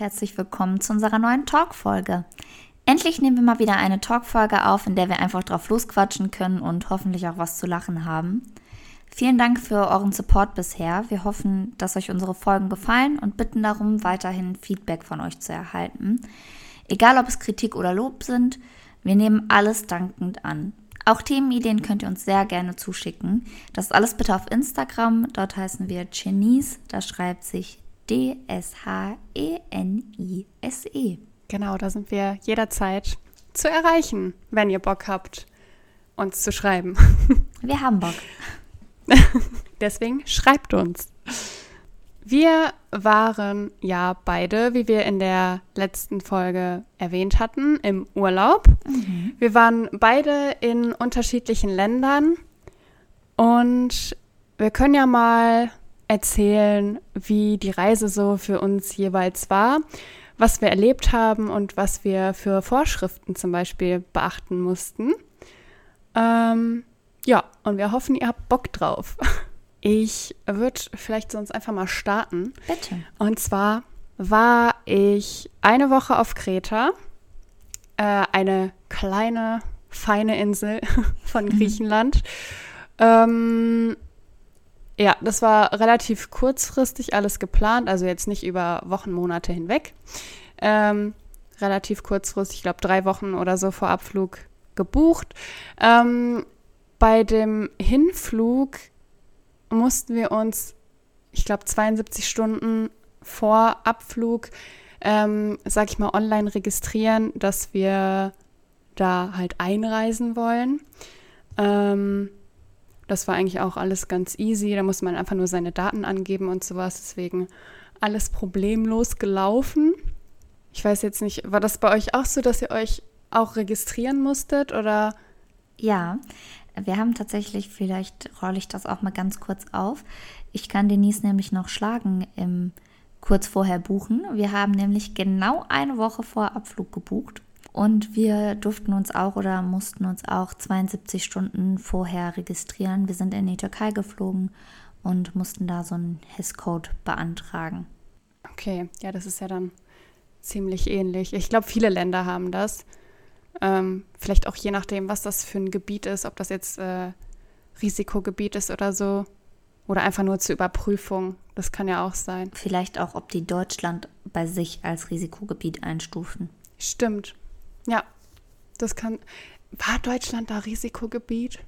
herzlich willkommen zu unserer neuen Talk-Folge. Endlich nehmen wir mal wieder eine Talk-Folge auf, in der wir einfach drauf losquatschen können und hoffentlich auch was zu lachen haben. Vielen Dank für euren Support bisher. Wir hoffen, dass euch unsere Folgen gefallen und bitten darum, weiterhin Feedback von euch zu erhalten. Egal ob es Kritik oder Lob sind, wir nehmen alles dankend an. Auch Themenideen könnt ihr uns sehr gerne zuschicken. Das alles bitte auf Instagram. Dort heißen wir Genies. Da schreibt sich D-S-H-E-N-I-S-E. -E. Genau, da sind wir jederzeit zu erreichen, wenn ihr Bock habt, uns zu schreiben. Wir haben Bock. Deswegen schreibt uns. Wir waren ja beide, wie wir in der letzten Folge erwähnt hatten, im Urlaub. Mhm. Wir waren beide in unterschiedlichen Ländern und wir können ja mal erzählen, wie die Reise so für uns jeweils war, was wir erlebt haben und was wir für Vorschriften zum Beispiel beachten mussten. Ähm, ja, und wir hoffen, ihr habt Bock drauf. Ich würde vielleicht sonst einfach mal starten. Bitte. Und zwar war ich eine Woche auf Kreta, äh, eine kleine, feine Insel von mhm. Griechenland. Mhm. Ähm, ja, das war relativ kurzfristig alles geplant, also jetzt nicht über Wochen, Monate hinweg. Ähm, relativ kurzfristig, ich glaube drei Wochen oder so vor Abflug gebucht. Ähm, bei dem Hinflug mussten wir uns, ich glaube 72 Stunden vor Abflug, ähm, sag ich mal, online registrieren, dass wir da halt einreisen wollen. Ähm, das war eigentlich auch alles ganz easy. Da muss man einfach nur seine Daten angeben und sowas. Deswegen alles problemlos gelaufen. Ich weiß jetzt nicht, war das bei euch auch so, dass ihr euch auch registrieren musstet oder? Ja, wir haben tatsächlich, vielleicht rolle ich das auch mal ganz kurz auf. Ich kann Denise nämlich noch schlagen im kurz vorher buchen. Wir haben nämlich genau eine Woche vor Abflug gebucht und wir durften uns auch oder mussten uns auch 72 Stunden vorher registrieren. Wir sind in die Türkei geflogen und mussten da so einen HIS-Code beantragen. Okay, ja, das ist ja dann ziemlich ähnlich. Ich glaube, viele Länder haben das. Ähm, vielleicht auch je nachdem, was das für ein Gebiet ist, ob das jetzt äh, Risikogebiet ist oder so. Oder einfach nur zur Überprüfung. Das kann ja auch sein. Vielleicht auch, ob die Deutschland bei sich als Risikogebiet einstufen. Stimmt. Ja, das kann. War Deutschland da Risikogebiet?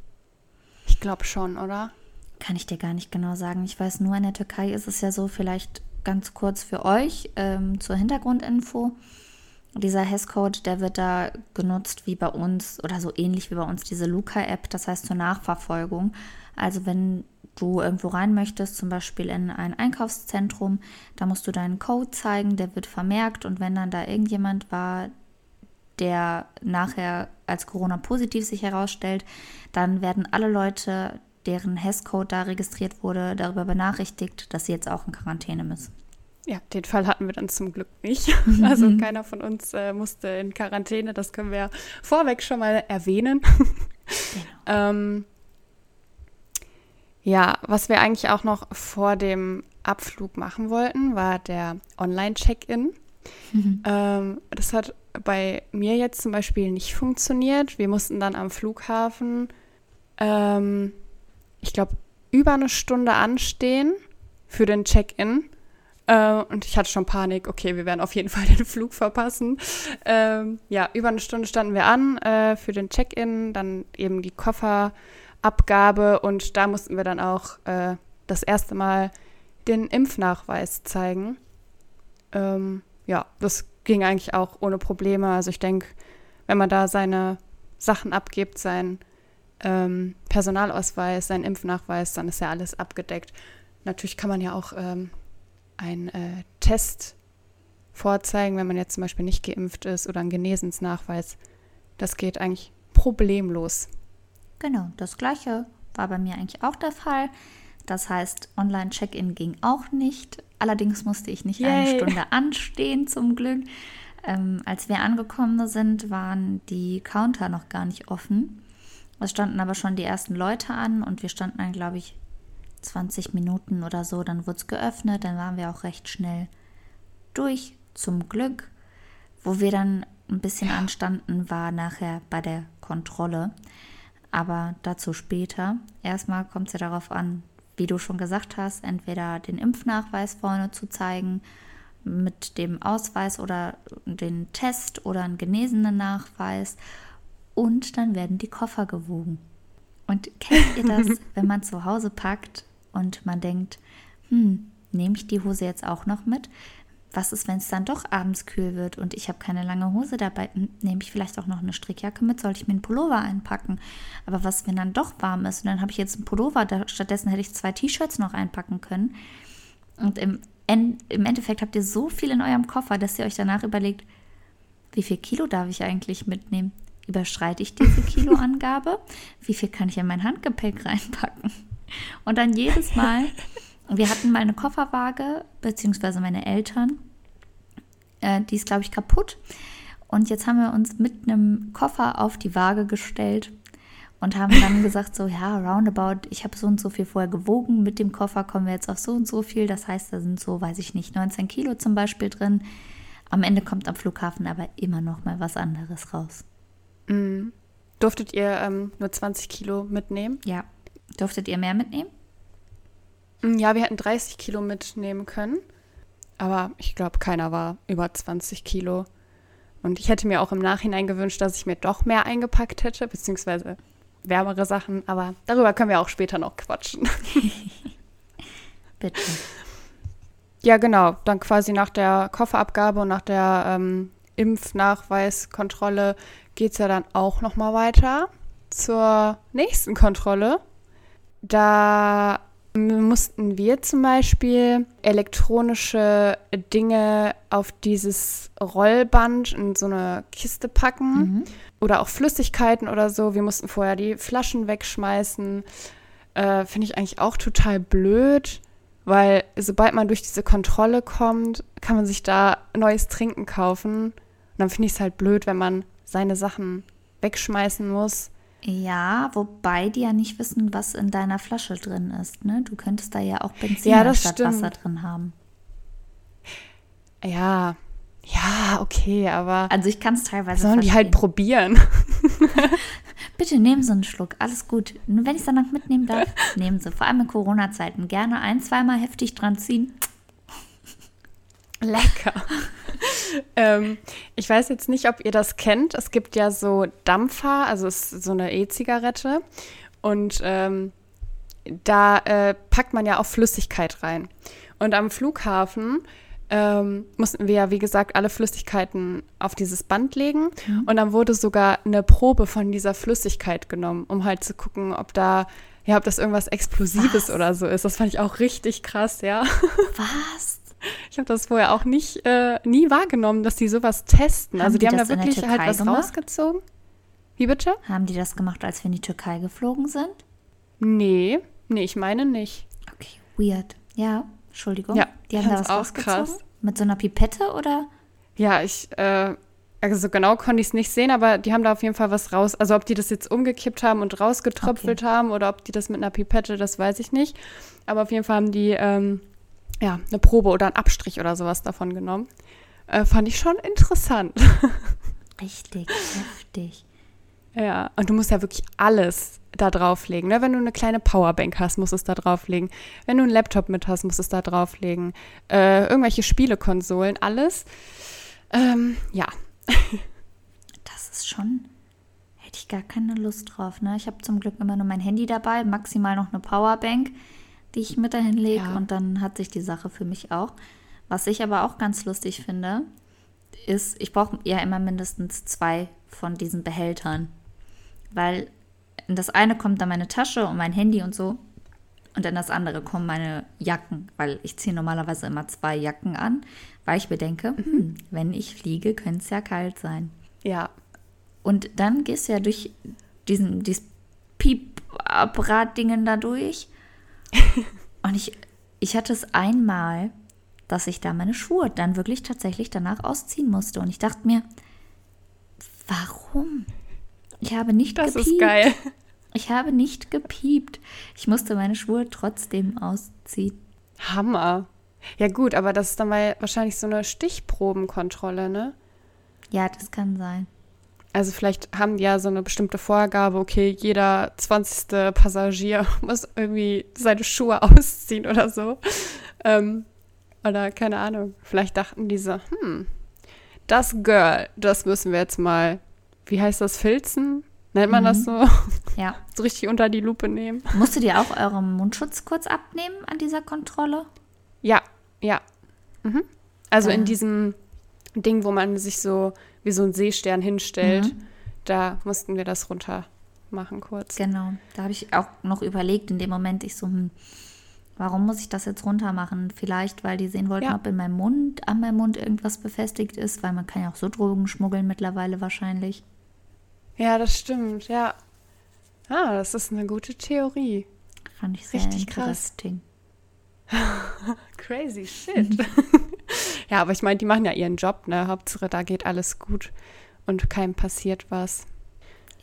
Ich glaube schon, oder? Kann ich dir gar nicht genau sagen. Ich weiß nur, in der Türkei ist es ja so, vielleicht ganz kurz für euch ähm, zur Hintergrundinfo. Dieser Hesscode, der wird da genutzt wie bei uns oder so ähnlich wie bei uns diese Luca-App, das heißt zur Nachverfolgung. Also wenn du irgendwo rein möchtest, zum Beispiel in ein Einkaufszentrum, da musst du deinen Code zeigen, der wird vermerkt und wenn dann da irgendjemand war, der nachher als Corona-positiv sich herausstellt, dann werden alle Leute, deren Hesscode da registriert wurde, darüber benachrichtigt, dass sie jetzt auch in Quarantäne müssen. Ja, den Fall hatten wir dann zum Glück nicht. Also mhm. keiner von uns äh, musste in Quarantäne. Das können wir vorweg schon mal erwähnen. Genau. ähm, ja, was wir eigentlich auch noch vor dem Abflug machen wollten, war der Online-Check-In. Mhm. Ähm, das hat bei mir jetzt zum Beispiel nicht funktioniert. Wir mussten dann am Flughafen, ähm, ich glaube, über eine Stunde anstehen für den Check-in. Äh, und ich hatte schon Panik, okay, wir werden auf jeden Fall den Flug verpassen. Ähm, ja, über eine Stunde standen wir an äh, für den Check-in, dann eben die Kofferabgabe und da mussten wir dann auch äh, das erste Mal den Impfnachweis zeigen. Ähm, ja, das ging eigentlich auch ohne Probleme. Also ich denke, wenn man da seine Sachen abgibt, sein ähm, Personalausweis, sein Impfnachweis, dann ist ja alles abgedeckt. Natürlich kann man ja auch ähm, einen äh, Test vorzeigen, wenn man jetzt zum Beispiel nicht geimpft ist oder einen Genesensnachweis. Das geht eigentlich problemlos. Genau, das gleiche war bei mir eigentlich auch der Fall. Das heißt, Online-Check-In ging auch nicht. Allerdings musste ich nicht Yay. eine Stunde anstehen, zum Glück. Ähm, als wir angekommen sind, waren die Counter noch gar nicht offen. Es standen aber schon die ersten Leute an und wir standen dann, glaube ich, 20 Minuten oder so. Dann wurde es geöffnet, dann waren wir auch recht schnell durch zum Glück, wo wir dann ein bisschen anstanden, war nachher bei der Kontrolle. Aber dazu später. Erstmal kommt es ja darauf an, wie du schon gesagt hast, entweder den Impfnachweis vorne zu zeigen mit dem Ausweis oder den Test oder einen genesenen Nachweis und dann werden die Koffer gewogen. Und kennt ihr das, wenn man zu Hause packt und man denkt, hm, nehme ich die Hose jetzt auch noch mit? Was ist, wenn es dann doch abends kühl wird und ich habe keine lange Hose dabei? Nehme ich vielleicht auch noch eine Strickjacke mit? Sollte ich mir einen Pullover einpacken? Aber was, wenn dann doch warm ist und dann habe ich jetzt einen Pullover, da, stattdessen hätte ich zwei T-Shirts noch einpacken können. Und im, im Endeffekt habt ihr so viel in eurem Koffer, dass ihr euch danach überlegt, wie viel Kilo darf ich eigentlich mitnehmen? Überschreite ich diese Kiloangabe? Wie viel kann ich in mein Handgepäck reinpacken? Und dann jedes Mal wir hatten mal eine Kofferwaage, beziehungsweise meine Eltern. Äh, die ist, glaube ich, kaputt. Und jetzt haben wir uns mit einem Koffer auf die Waage gestellt und haben dann gesagt, so, ja, roundabout, ich habe so und so viel vorher gewogen. Mit dem Koffer kommen wir jetzt auf so und so viel. Das heißt, da sind so, weiß ich nicht, 19 Kilo zum Beispiel drin. Am Ende kommt am Flughafen aber immer noch mal was anderes raus. Mm. Durftet ihr ähm, nur 20 Kilo mitnehmen? Ja. Durftet ihr mehr mitnehmen? Ja, wir hätten 30 Kilo mitnehmen können. Aber ich glaube, keiner war über 20 Kilo. Und ich hätte mir auch im Nachhinein gewünscht, dass ich mir doch mehr eingepackt hätte, beziehungsweise wärmere Sachen. Aber darüber können wir auch später noch quatschen. Bitte. Ja, genau. Dann quasi nach der Kofferabgabe und nach der ähm, Impfnachweiskontrolle geht es ja dann auch noch mal weiter zur nächsten Kontrolle. Da mussten wir zum Beispiel elektronische Dinge auf dieses Rollband in so eine Kiste packen mhm. oder auch Flüssigkeiten oder so. Wir mussten vorher die Flaschen wegschmeißen. Äh, Finde ich eigentlich auch total blöd, weil sobald man durch diese Kontrolle kommt, kann man sich da neues Trinken kaufen. Und dann finde ich es halt blöd, wenn man seine Sachen wegschmeißen muss. Ja, wobei die ja nicht wissen, was in deiner Flasche drin ist. Ne? Du könntest da ja auch Benzin ja, statt stimmt. Wasser drin haben. Ja, ja, okay, aber. Also ich kann es teilweise. Sollen die halt probieren. Bitte nehmen Sie einen Schluck, alles gut. Nur wenn ich es dann noch mitnehmen darf, nehmen Sie. Vor allem in Corona-Zeiten. Gerne ein, zweimal heftig dran ziehen. Lecker. ähm, ich weiß jetzt nicht, ob ihr das kennt. Es gibt ja so Dampfer, also es ist so eine E-Zigarette. Und ähm, da äh, packt man ja auch Flüssigkeit rein. Und am Flughafen ähm, mussten wir ja, wie gesagt, alle Flüssigkeiten auf dieses Band legen. Mhm. Und dann wurde sogar eine Probe von dieser Flüssigkeit genommen, um halt zu gucken, ob da, ja, ob das irgendwas Explosives Was? oder so ist. Das fand ich auch richtig krass, ja. Was? Ich habe das vorher auch nicht, äh, nie wahrgenommen, dass die sowas testen. Haben also die, die haben da wirklich halt was gemacht? rausgezogen. Wie bitte? Haben die das gemacht, als wir in die Türkei geflogen sind? Nee, nee, ich meine nicht. Okay, weird. Ja, Entschuldigung. Ja, die haben da was rausgezogen? Krass. Mit so einer Pipette oder? Ja, ich, äh, also genau konnte ich es nicht sehen, aber die haben da auf jeden Fall was raus. Also ob die das jetzt umgekippt haben und rausgetröpfelt okay. haben oder ob die das mit einer Pipette, das weiß ich nicht. Aber auf jeden Fall haben die ähm, ja, eine Probe oder einen Abstrich oder sowas davon genommen. Äh, fand ich schon interessant. Richtig heftig. Ja, und du musst ja wirklich alles da drauflegen. Ne? Wenn du eine kleine Powerbank hast, musst du es da drauflegen. Wenn du einen Laptop mit hast, musst du es da drauflegen. Äh, irgendwelche Spielekonsolen, alles. Ähm, ja. das ist schon. Hätte ich gar keine Lust drauf. Ne? Ich habe zum Glück immer nur mein Handy dabei, maximal noch eine Powerbank die ich mit dahin lege ja. und dann hat sich die Sache für mich auch. Was ich aber auch ganz lustig finde, ist, ich brauche ja immer mindestens zwei von diesen Behältern, weil in das eine kommt dann meine Tasche und mein Handy und so und in das andere kommen meine Jacken, weil ich ziehe normalerweise immer zwei Jacken an, weil ich bedenke, mhm. hm, wenn ich fliege, könnte es ja kalt sein. Ja. Und dann gehst du ja durch diesen, dieses Piep-Apparat-Dingen da durch und ich, ich hatte es einmal, dass ich da meine Schuhe dann wirklich tatsächlich danach ausziehen musste. Und ich dachte mir, warum? Ich habe nicht das gepiept. Das ist geil. Ich habe nicht gepiept. Ich musste meine Schuhe trotzdem ausziehen. Hammer. Ja, gut, aber das ist dann mal wahrscheinlich so eine Stichprobenkontrolle, ne? Ja, das kann sein. Also vielleicht haben die ja so eine bestimmte Vorgabe, okay, jeder 20. Passagier muss irgendwie seine Schuhe ausziehen oder so. Ähm, oder keine Ahnung. Vielleicht dachten die so, hm, das Girl, das müssen wir jetzt mal, wie heißt das, filzen? Nennt man mhm. das so? Ja. so richtig unter die Lupe nehmen. Musstet ihr auch euren Mundschutz kurz abnehmen an dieser Kontrolle? Ja, ja. Mhm. Also ja. in diesem Ding, wo man sich so wie so ein Seestern hinstellt, mhm. da mussten wir das runter machen kurz. Genau. Da habe ich auch noch überlegt in dem Moment, ich so, hm, warum muss ich das jetzt runter machen? Vielleicht, weil die sehen wollten, ja. ob in meinem Mund, an meinem Mund irgendwas befestigt ist, weil man kann ja auch so Drogen schmuggeln mittlerweile wahrscheinlich. Ja, das stimmt, ja. Ah, das ist eine gute Theorie. Fand ich sehr Richtig interesting. Crazy shit. ja, aber ich meine, die machen ja ihren Job, ne? Hauptsache, da geht alles gut und keinem passiert was.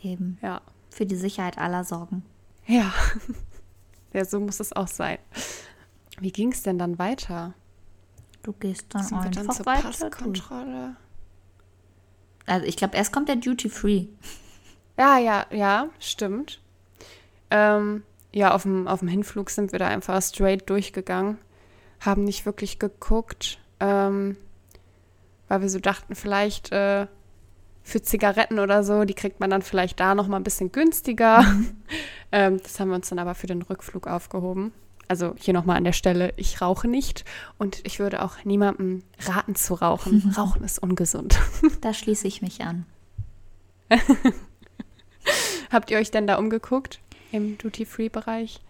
Eben. Ja. Für die Sicherheit aller sorgen. Ja. ja, so muss es auch sein. Wie ging es denn dann weiter? Du gehst dann Sind einfach dann zur weiter. Passkontrolle. Also ich glaube, erst kommt der Duty Free. Ja, ja, ja, stimmt. Ähm, ja, auf dem, auf dem Hinflug sind wir da einfach straight durchgegangen, haben nicht wirklich geguckt, ähm, weil wir so dachten, vielleicht äh, für Zigaretten oder so, die kriegt man dann vielleicht da noch mal ein bisschen günstiger. Ähm, das haben wir uns dann aber für den Rückflug aufgehoben. Also hier nochmal an der Stelle, ich rauche nicht und ich würde auch niemandem raten zu rauchen. Rauchen ist ungesund. Da schließe ich mich an. Habt ihr euch denn da umgeguckt? im Duty-Free-Bereich.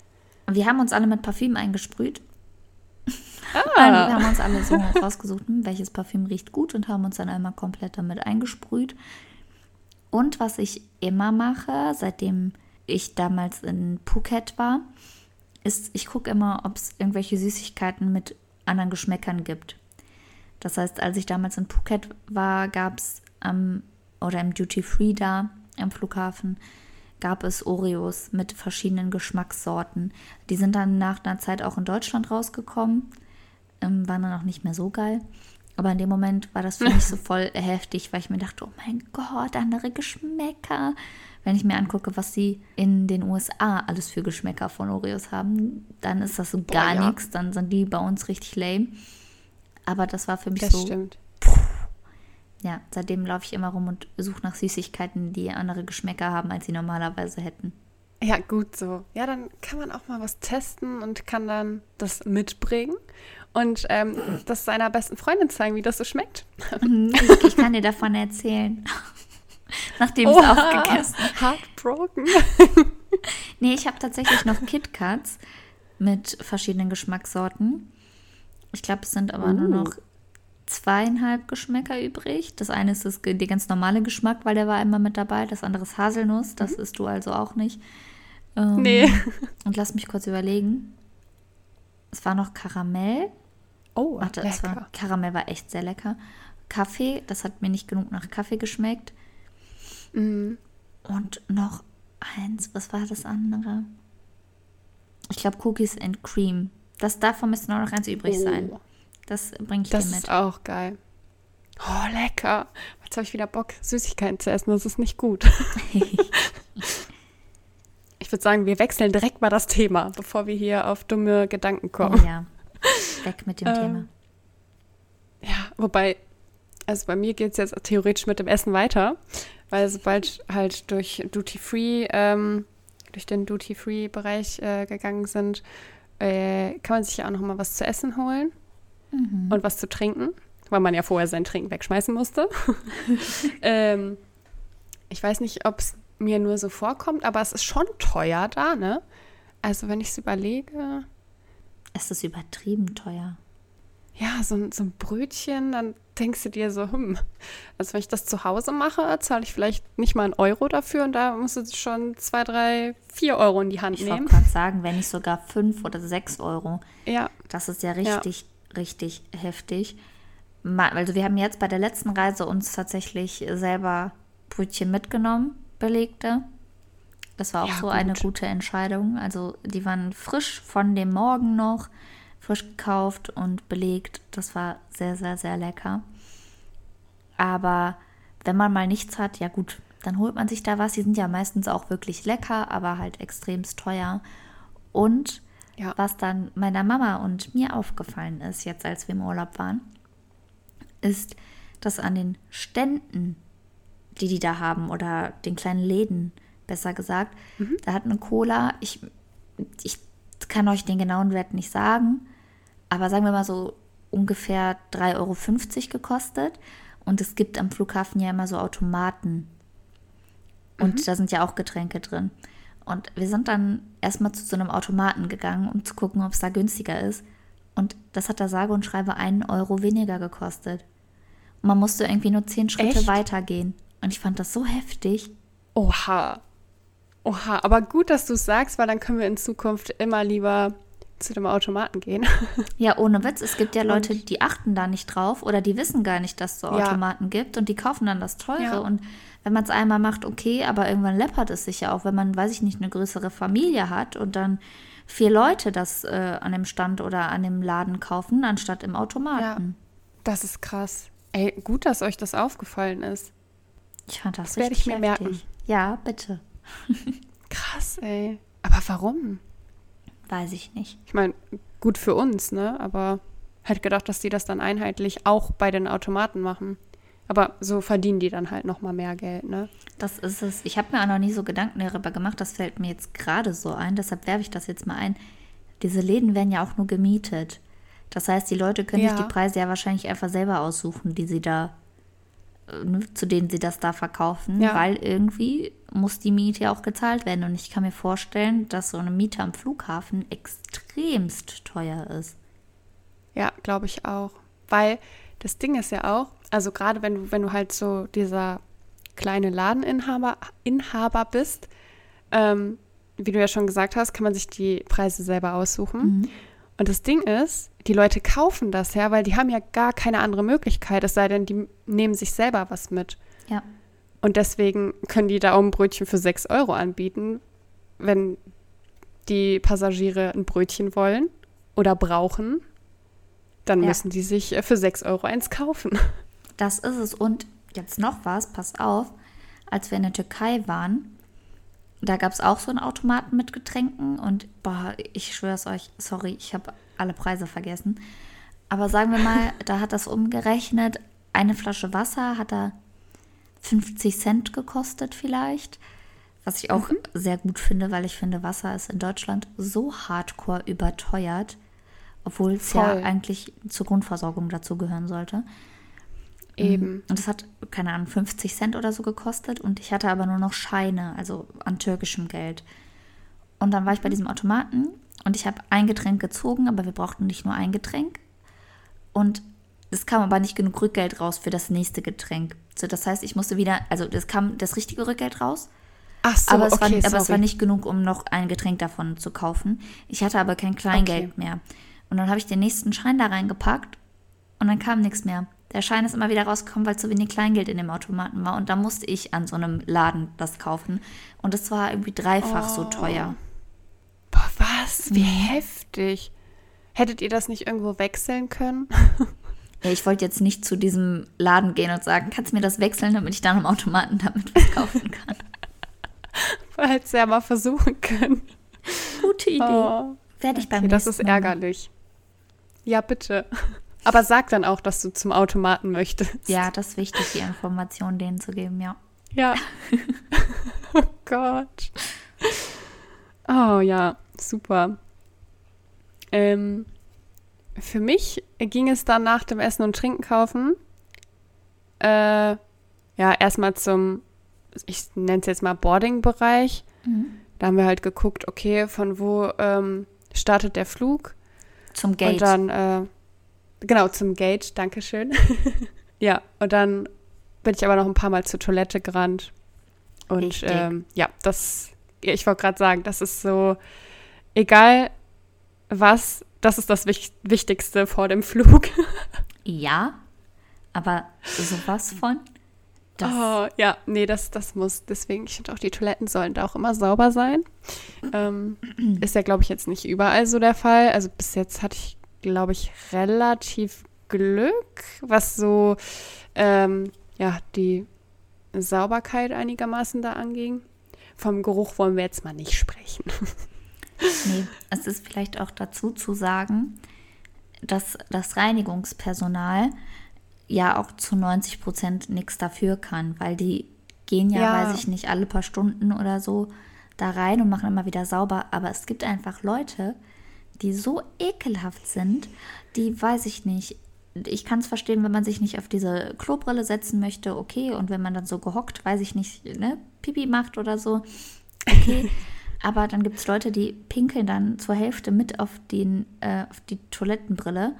Wir haben uns alle mit Parfüm eingesprüht. Ah. wir haben uns alle so rausgesucht, hm, welches Parfüm riecht gut und haben uns dann einmal komplett damit eingesprüht. Und was ich immer mache, seitdem ich damals in Phuket war, ist, ich gucke immer, ob es irgendwelche Süßigkeiten mit anderen Geschmäckern gibt. Das heißt, als ich damals in Phuket war, gab es am oder im Duty Free da am Flughafen gab es Oreos mit verschiedenen Geschmackssorten. Die sind dann nach einer Zeit auch in Deutschland rausgekommen, ähm, waren dann auch nicht mehr so geil. Aber in dem Moment war das für mich so voll heftig, weil ich mir dachte, oh mein Gott, andere Geschmäcker. Wenn ich mir angucke, was sie in den USA alles für Geschmäcker von Oreos haben, dann ist das so gar ja. nichts. Dann sind die bei uns richtig lame. Aber das war für mich das so. Stimmt ja, seitdem laufe ich immer rum und suche nach Süßigkeiten, die andere Geschmäcker haben, als sie normalerweise hätten. Ja, gut so. Ja, dann kann man auch mal was testen und kann dann das mitbringen und ähm, das seiner besten Freundin zeigen, wie das so schmeckt. Mhm, ich, ich kann dir davon erzählen. Nachdem ich es aufgegessen Heartbroken. nee, ich habe tatsächlich noch KitKats mit verschiedenen Geschmackssorten. Ich glaube, es sind aber uh. nur noch zweieinhalb Geschmäcker übrig. Das eine ist das, der ganz normale Geschmack, weil der war einmal mit dabei. Das andere ist Haselnuss, das mhm. isst du also auch nicht. Ähm, nee. Und lass mich kurz überlegen. Es war noch Karamell. Oh, Warte, lecker. War, Karamell war echt sehr lecker. Kaffee, das hat mir nicht genug nach Kaffee geschmeckt. Mhm. Und noch eins, was war das andere? Ich glaube Cookies and Cream. Das davon müsste nur noch eins übrig oh. sein. Das bringe ich das dir mit. Das ist auch geil. Oh, lecker. Jetzt habe ich wieder Bock, Süßigkeiten zu essen. Das ist nicht gut. ich würde sagen, wir wechseln direkt mal das Thema, bevor wir hier auf dumme Gedanken kommen. Oh ja. Weg mit dem ähm, Thema. Ja, wobei, also bei mir geht es jetzt theoretisch mit dem Essen weiter, weil sobald halt durch Duty Free, ähm, durch den Duty Free Bereich äh, gegangen sind, äh, kann man sich ja auch noch mal was zu essen holen mhm. und was zu trinken, weil man ja vorher sein Trinken wegschmeißen musste. ähm, ich weiß nicht, ob es mir nur so vorkommt, aber es ist schon teuer da, ne? Also wenn ich es überlege. Es ist übertrieben teuer. Ja, so, so ein Brötchen, dann denkst du dir so, hm, also wenn ich das zu Hause mache, zahle ich vielleicht nicht mal einen Euro dafür und da musst du schon zwei, drei, vier Euro in die Hand ich nehmen. Ich wollte gerade sagen, wenn nicht sogar fünf oder sechs Euro. Ja. Das ist ja richtig richtig heftig. Also wir haben jetzt bei der letzten Reise uns tatsächlich selber Brötchen mitgenommen, belegte. Das war auch ja, so gut. eine gute Entscheidung. Also die waren frisch von dem Morgen noch. frisch gekauft und belegt. Das war sehr, sehr, sehr lecker. Aber wenn man mal nichts hat, ja gut, dann holt man sich da was. Die sind ja meistens auch wirklich lecker, aber halt extremst teuer. Und ja. was dann meiner Mama und mir aufgefallen ist, jetzt als wir im Urlaub waren, ist, dass an den Ständen, die die da haben, oder den kleinen Läden, besser gesagt, mhm. da hat eine Cola, ich, ich kann euch den genauen Wert nicht sagen, aber sagen wir mal so ungefähr 3,50 Euro gekostet. Und es gibt am Flughafen ja immer so Automaten. Und mhm. da sind ja auch Getränke drin. Und wir sind dann erstmal zu so einem Automaten gegangen, um zu gucken, ob es da günstiger ist. Und das hat da sage und schreibe einen Euro weniger gekostet. Und man musste irgendwie nur zehn Schritte Echt? weitergehen. Und ich fand das so heftig. Oha. Oha, aber gut, dass du es sagst, weil dann können wir in Zukunft immer lieber zu dem Automaten gehen. Ja, ohne Witz. Es gibt ja Leute, die achten da nicht drauf oder die wissen gar nicht, dass es so Automaten ja. gibt und die kaufen dann das Teure. Ja. Und wenn man es einmal macht, okay, aber irgendwann läppert es sich ja auch, wenn man, weiß ich nicht, eine größere Familie hat und dann vier Leute das äh, an dem Stand oder an dem Laden kaufen, anstatt im Automaten. Ja, das ist krass. Ey, gut, dass euch das aufgefallen ist. Ich fand das, das werde ich mir heftig. merken. Ja, bitte. krass, ey. Aber warum? Weiß ich nicht. Ich meine, gut für uns, ne? Aber hätte gedacht, dass die das dann einheitlich auch bei den Automaten machen. Aber so verdienen die dann halt noch mal mehr Geld, ne? Das ist es. Ich habe mir auch noch nie so Gedanken darüber gemacht. Das fällt mir jetzt gerade so ein. Deshalb werfe ich das jetzt mal ein. Diese Läden werden ja auch nur gemietet. Das heißt, die Leute können ja. sich die Preise ja wahrscheinlich einfach selber aussuchen, die sie da, äh, ne, zu denen sie das da verkaufen, ja. weil irgendwie muss die Miete ja auch gezahlt werden. Und ich kann mir vorstellen, dass so eine Miete am Flughafen extremst teuer ist. Ja, glaube ich auch. Weil das Ding ist ja auch, also gerade wenn du, wenn du halt so dieser kleine Ladeninhaber Inhaber bist, ähm, wie du ja schon gesagt hast, kann man sich die Preise selber aussuchen. Mhm. Und das Ding ist, die Leute kaufen das ja, weil die haben ja gar keine andere Möglichkeit, es sei denn, die nehmen sich selber was mit. Ja. Und deswegen können die da auch ein Brötchen für 6 Euro anbieten, wenn die Passagiere ein Brötchen wollen oder brauchen dann ja. müssen die sich äh, für 6 Euro eins kaufen. Das ist es. Und jetzt noch was, pass auf, als wir in der Türkei waren, da gab es auch so einen Automaten mit Getränken und boah, ich schwöre es euch, sorry, ich habe alle Preise vergessen. Aber sagen wir mal, da hat das umgerechnet, eine Flasche Wasser hat da 50 Cent gekostet vielleicht. Was ich auch mhm. sehr gut finde, weil ich finde, Wasser ist in Deutschland so hardcore überteuert obwohl es ja eigentlich zur Grundversorgung dazu gehören sollte. Eben. Und das hat, keine Ahnung, 50 Cent oder so gekostet und ich hatte aber nur noch Scheine, also an türkischem Geld. Und dann war ich bei diesem Automaten und ich habe ein Getränk gezogen, aber wir brauchten nicht nur ein Getränk. Und es kam aber nicht genug Rückgeld raus für das nächste Getränk. So, das heißt, ich musste wieder, also es kam das richtige Rückgeld raus. Ach so, aber es, okay, war, aber es war nicht genug, um noch ein Getränk davon zu kaufen. Ich hatte aber kein Kleingeld okay. mehr. Und dann habe ich den nächsten Schein da reingepackt und dann kam nichts mehr. Der Schein ist immer wieder rausgekommen, weil zu wenig Kleingeld in dem Automaten war. Und da musste ich an so einem Laden das kaufen. Und es war irgendwie dreifach oh. so teuer. Boah, was? Wie mhm. heftig. Hättet ihr das nicht irgendwo wechseln können? Ja, ich wollte jetzt nicht zu diesem Laden gehen und sagen, kannst du mir das wechseln, damit ich dann am Automaten damit was kaufen kann. Hättest ja mal versuchen können. Gute Idee. Oh. Werde ich beim okay, Das ist ärgerlich. Ja, bitte. Aber sag dann auch, dass du zum Automaten möchtest. Ja, das ist wichtig, die Information denen zu geben, ja. Ja. oh Gott. Oh ja, super. Ähm, für mich ging es dann nach dem Essen und Trinken kaufen. Äh, ja, erstmal zum, ich nenne es jetzt mal Boarding-Bereich. Mhm. Da haben wir halt geguckt, okay, von wo ähm, startet der Flug zum Gate. Und dann, äh, genau, zum Gate, Dankeschön. ja, und dann bin ich aber noch ein paar Mal zur Toilette gerannt. Und ähm, ja, das, ich wollte gerade sagen, das ist so, egal was, das ist das Wich Wichtigste vor dem Flug. ja, aber sowas von. Das oh, ja, nee, das, das muss. Deswegen, ich finde auch, die Toiletten sollen da auch immer sauber sein. Ähm, ist ja, glaube ich, jetzt nicht überall so der Fall. Also bis jetzt hatte ich glaube ich, relativ Glück, was so ähm, ja, die Sauberkeit einigermaßen da anging. Vom Geruch wollen wir jetzt mal nicht sprechen. Nee, es ist vielleicht auch dazu zu sagen, dass das Reinigungspersonal ja auch zu 90 Prozent nichts dafür kann, weil die gehen ja, ja, weiß ich nicht, alle paar Stunden oder so da rein und machen immer wieder sauber. Aber es gibt einfach Leute, die so ekelhaft sind, die, weiß ich nicht, ich kann es verstehen, wenn man sich nicht auf diese Klobrille setzen möchte, okay. Und wenn man dann so gehockt, weiß ich nicht, ne, Pipi macht oder so, okay. Aber dann gibt es Leute, die pinkeln dann zur Hälfte mit auf, den, äh, auf die Toilettenbrille,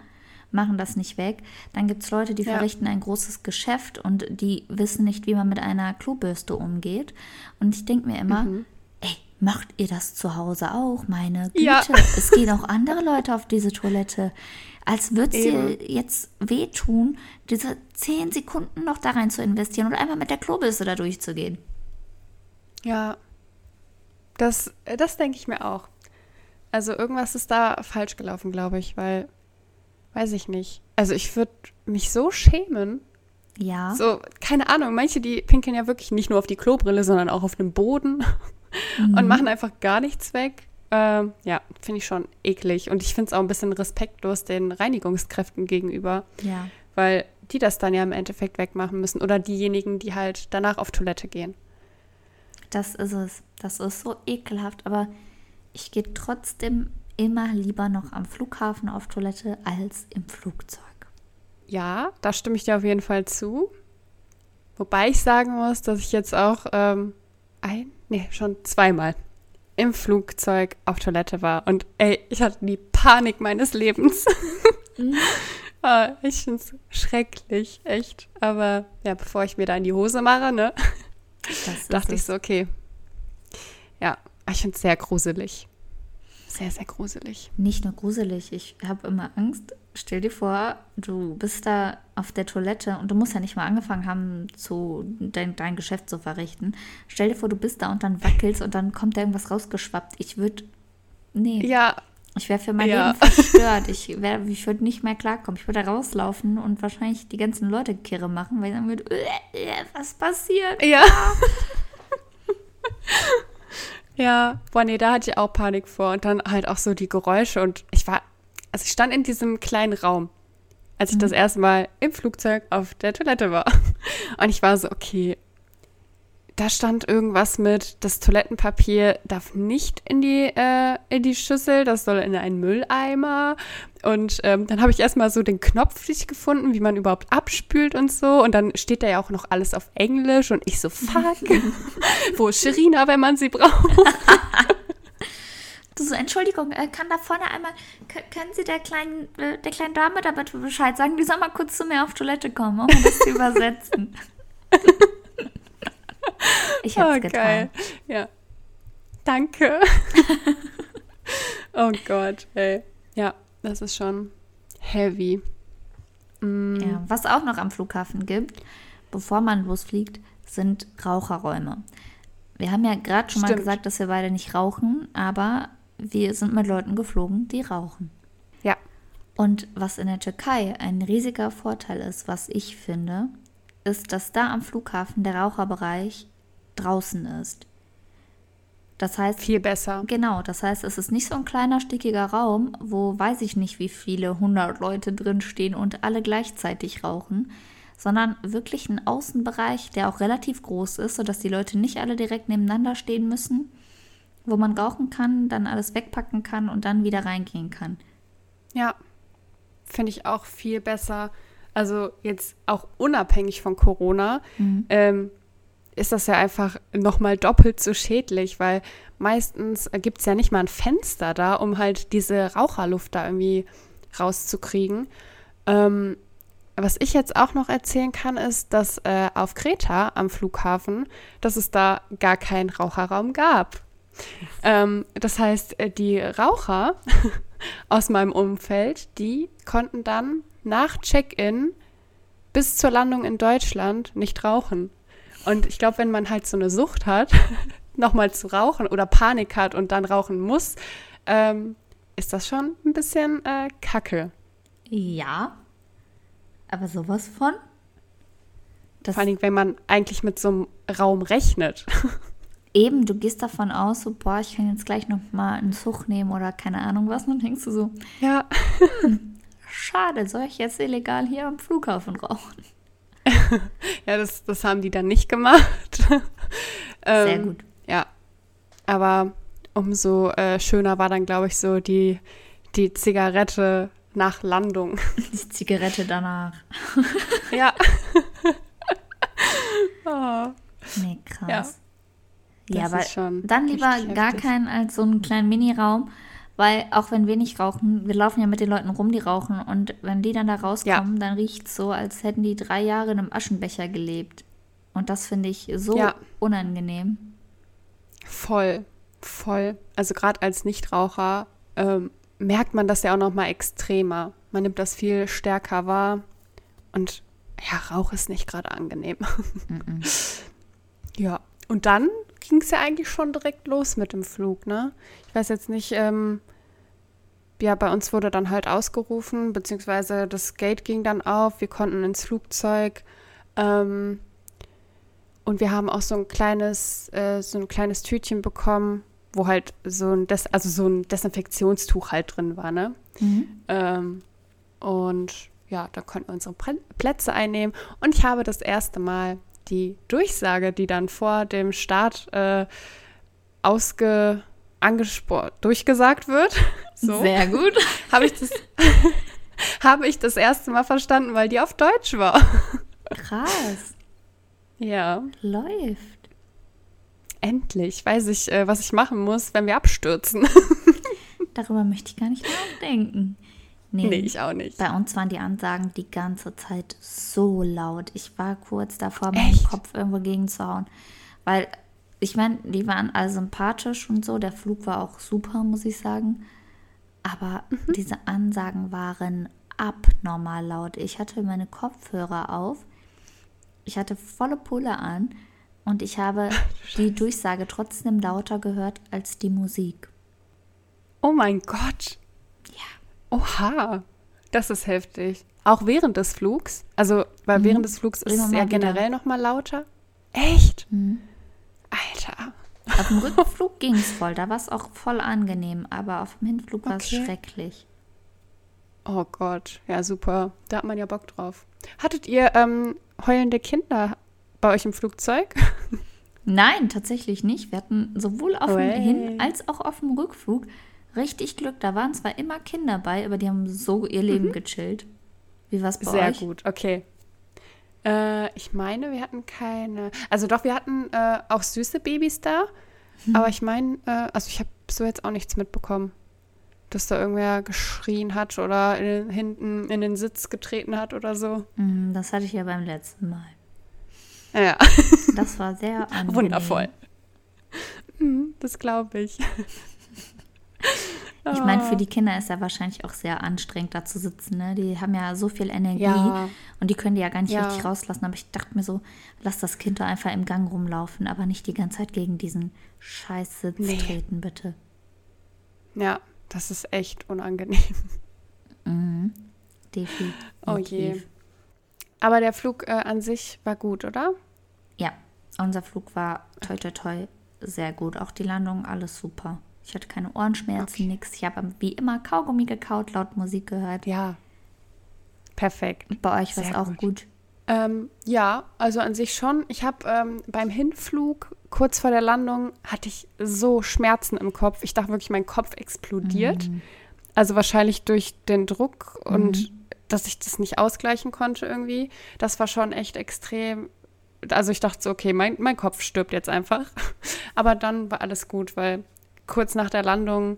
machen das nicht weg. Dann gibt es Leute, die ja. verrichten ein großes Geschäft und die wissen nicht, wie man mit einer Klobürste umgeht. Und ich denke mir immer, mhm. ey, macht ihr das zu Hause auch? Meine Güte, ja. es gehen auch andere Leute auf diese Toilette. Als würde es dir jetzt wehtun, diese zehn Sekunden noch da rein zu investieren und einmal mit der Klobürste da durchzugehen. Ja, das, das denke ich mir auch. Also irgendwas ist da falsch gelaufen, glaube ich, weil, weiß ich nicht. Also ich würde mich so schämen. Ja. So, keine Ahnung, manche, die pinkeln ja wirklich nicht nur auf die Klobrille, sondern auch auf den Boden mhm. und machen einfach gar nichts weg. Ähm, ja, finde ich schon eklig. Und ich finde es auch ein bisschen respektlos den Reinigungskräften gegenüber. Ja. Weil die das dann ja im Endeffekt wegmachen müssen. Oder diejenigen, die halt danach auf Toilette gehen. Das ist es. Das ist so ekelhaft. Aber ich gehe trotzdem immer lieber noch am Flughafen auf Toilette als im Flugzeug. Ja, da stimme ich dir auf jeden Fall zu. Wobei ich sagen muss, dass ich jetzt auch ähm, ein, nee, schon zweimal im Flugzeug auf Toilette war. Und ey, ich hatte die Panik meines Lebens. Mhm. oh, ich finde es schrecklich, echt. Aber ja, bevor ich mir da in die Hose mache, ne, dachte ich so, okay. Ja, ich finde es sehr gruselig. Sehr, sehr gruselig. Nicht nur gruselig, ich habe immer Angst. Stell dir vor, du bist da auf der Toilette und du musst ja nicht mal angefangen haben, zu, dein, dein Geschäft zu verrichten. Stell dir vor, du bist da und dann wackelst und dann kommt da irgendwas rausgeschwappt. Ich würde. Nee. Ja. Ich wäre für mein ja. Leben verstört. Ich, ich würde nicht mehr klarkommen. Ich würde rauslaufen und wahrscheinlich die ganzen Leute kirre machen, weil ich dann würde, äh, äh, was passiert? Ja. Ja, boah, nee, da hatte ich auch Panik vor. Und dann halt auch so die Geräusche. Und ich war, also ich stand in diesem kleinen Raum, als ich mhm. das erste Mal im Flugzeug auf der Toilette war. Und ich war so, okay, da stand irgendwas mit, das Toilettenpapier darf nicht in die, äh, in die Schüssel, das soll in einen Mülleimer. Und ähm, dann habe ich erstmal so den Knopf nicht gefunden, wie man überhaupt abspült und so. Und dann steht da ja auch noch alles auf Englisch und ich so, fuck, wo ist Sherina, wenn man sie braucht? So, Entschuldigung, äh, kann da vorne einmal, können Sie der kleinen, äh, der kleinen Dame da bitte Bescheid sagen, die soll mal kurz zu mir auf Toilette kommen, um das zu übersetzen. Ich hab's oh, getan. Geil. Ja. Danke. oh Gott, ey. Ja, das ist schon heavy. Mm. Ja, was auch noch am Flughafen gibt, bevor man losfliegt, sind Raucherräume. Wir haben ja gerade schon Stimmt. mal gesagt, dass wir beide nicht rauchen, aber wir sind mit Leuten geflogen, die rauchen. Ja. Und was in der Türkei ein riesiger Vorteil ist, was ich finde, ist, dass da am Flughafen der Raucherbereich draußen ist. Das heißt. Viel besser. Genau, das heißt, es ist nicht so ein kleiner, stickiger Raum, wo weiß ich nicht, wie viele hundert Leute drinstehen und alle gleichzeitig rauchen, sondern wirklich ein Außenbereich, der auch relativ groß ist, sodass die Leute nicht alle direkt nebeneinander stehen müssen, wo man rauchen kann, dann alles wegpacken kann und dann wieder reingehen kann. Ja, finde ich auch viel besser. Also jetzt auch unabhängig von Corona. Mhm. Ähm, ist das ja einfach nochmal doppelt so schädlich, weil meistens gibt es ja nicht mal ein Fenster da, um halt diese Raucherluft da irgendwie rauszukriegen. Ähm, was ich jetzt auch noch erzählen kann, ist, dass äh, auf Kreta am Flughafen, dass es da gar keinen Raucherraum gab. Ähm, das heißt, äh, die Raucher aus meinem Umfeld, die konnten dann nach Check-in bis zur Landung in Deutschland nicht rauchen. Und ich glaube, wenn man halt so eine Sucht hat, nochmal zu rauchen oder Panik hat und dann rauchen muss, ähm, ist das schon ein bisschen äh, kacke. Ja, aber sowas von. Das Vor allem, wenn man eigentlich mit so einem Raum rechnet. Eben, du gehst davon aus, so, boah, ich kann jetzt gleich noch mal einen Zug nehmen oder keine Ahnung was. Und dann denkst du so, ja. Schade, soll ich jetzt illegal hier am Flughafen rauchen? ja, das, das haben die dann nicht gemacht. ähm, Sehr gut. Ja, aber umso äh, schöner war dann, glaube ich, so die, die Zigarette nach Landung. Die Zigarette danach. ja. oh. Nee, krass. Ja, ja aber dann lieber gar keinen als so einen kleinen Mini-Raum, weil auch wenn wir nicht rauchen, wir laufen ja mit den Leuten rum, die rauchen und wenn die dann da rauskommen, ja. dann riecht es so, als hätten die drei Jahre in einem Aschenbecher gelebt. Und das finde ich so ja. unangenehm. Voll, voll. Also gerade als Nichtraucher ähm, merkt man das ja auch noch mal extremer. Man nimmt das viel stärker wahr und ja, Rauch ist nicht gerade angenehm. Mm -mm. ja, und dann ging es ja eigentlich schon direkt los mit dem Flug, ne? Ich weiß jetzt nicht, ähm, ja, bei uns wurde dann halt ausgerufen, beziehungsweise das Gate ging dann auf, wir konnten ins Flugzeug. Ähm, und wir haben auch so ein kleines, äh, so ein kleines Tütchen bekommen, wo halt so ein, Des also so ein Desinfektionstuch halt drin war, ne? Mhm. Ähm, und ja, da konnten wir unsere Plätze einnehmen. Und ich habe das erste Mal die Durchsage, die dann vor dem Start äh, ausge durchgesagt wird. So. Sehr gut. habe ich, das, habe ich das erste Mal verstanden, weil die auf Deutsch war. Krass. Ja. Läuft. Endlich weiß ich, äh, was ich machen muss, wenn wir abstürzen. Darüber möchte ich gar nicht nachdenken. Nee, nee, ich auch nicht. Bei uns waren die Ansagen die ganze Zeit so laut. Ich war kurz davor, meinen Kopf irgendwo gegenzuhauen. Weil, ich meine, die waren alle sympathisch und so. Der Flug war auch super, muss ich sagen. Aber mhm. diese Ansagen waren abnormal laut. Ich hatte meine Kopfhörer auf. Ich hatte volle Pulle an. Und ich habe die Durchsage trotzdem lauter gehört als die Musik. Oh mein Gott. Oha, das ist heftig. Auch während des Flugs? Also, weil mhm. während des Flugs ist es ja generell noch mal lauter. Echt? Mhm. Alter. Auf dem Rückflug ging es voll, da war es auch voll angenehm, aber auf dem Hinflug war es okay. schrecklich. Oh Gott, ja super, da hat man ja Bock drauf. Hattet ihr ähm, heulende Kinder bei euch im Flugzeug? Nein, tatsächlich nicht. Wir hatten sowohl auf dem Hin- als auch auf dem Rückflug richtig Glück. Da waren zwar immer Kinder bei, aber die haben so ihr Leben mhm. gechillt. Wie war es bei Sehr euch? Sehr gut, okay. Äh, ich meine, wir hatten keine. Also doch, wir hatten äh, auch süße Babys da. Hm. Aber ich meine, äh, also ich habe so jetzt auch nichts mitbekommen, dass da irgendwer geschrien hat oder in, hinten in den Sitz getreten hat oder so. Hm, das hatte ich ja beim letzten Mal. Ja. Das war sehr angenehm. Wundervoll. Hm, das glaube ich. Ich meine, für die Kinder ist ja wahrscheinlich auch sehr anstrengend, da zu sitzen. Ne? Die haben ja so viel Energie ja. und die können die ja gar nicht ja. richtig rauslassen. Aber ich dachte mir so, lass das Kind doch einfach im Gang rumlaufen, aber nicht die ganze Zeit gegen diesen Scheißsitz nee. treten, bitte. Ja, das ist echt unangenehm. Mhm. Definitiv. Oh je. Aber der Flug äh, an sich war gut, oder? Ja, unser Flug war toi toi toi sehr gut. Auch die Landung, alles super. Ich hatte keine Ohrenschmerzen, okay. nichts. Ich habe wie immer Kaugummi gekaut, laut Musik gehört. Ja. Perfekt. Bei euch war es auch gut. gut. Ähm, ja, also an sich schon. Ich habe ähm, beim Hinflug, kurz vor der Landung, hatte ich so Schmerzen im Kopf. Ich dachte wirklich, mein Kopf explodiert. Mhm. Also wahrscheinlich durch den Druck mhm. und dass ich das nicht ausgleichen konnte irgendwie. Das war schon echt extrem. Also ich dachte so, okay, mein, mein Kopf stirbt jetzt einfach. Aber dann war alles gut, weil kurz nach der Landung,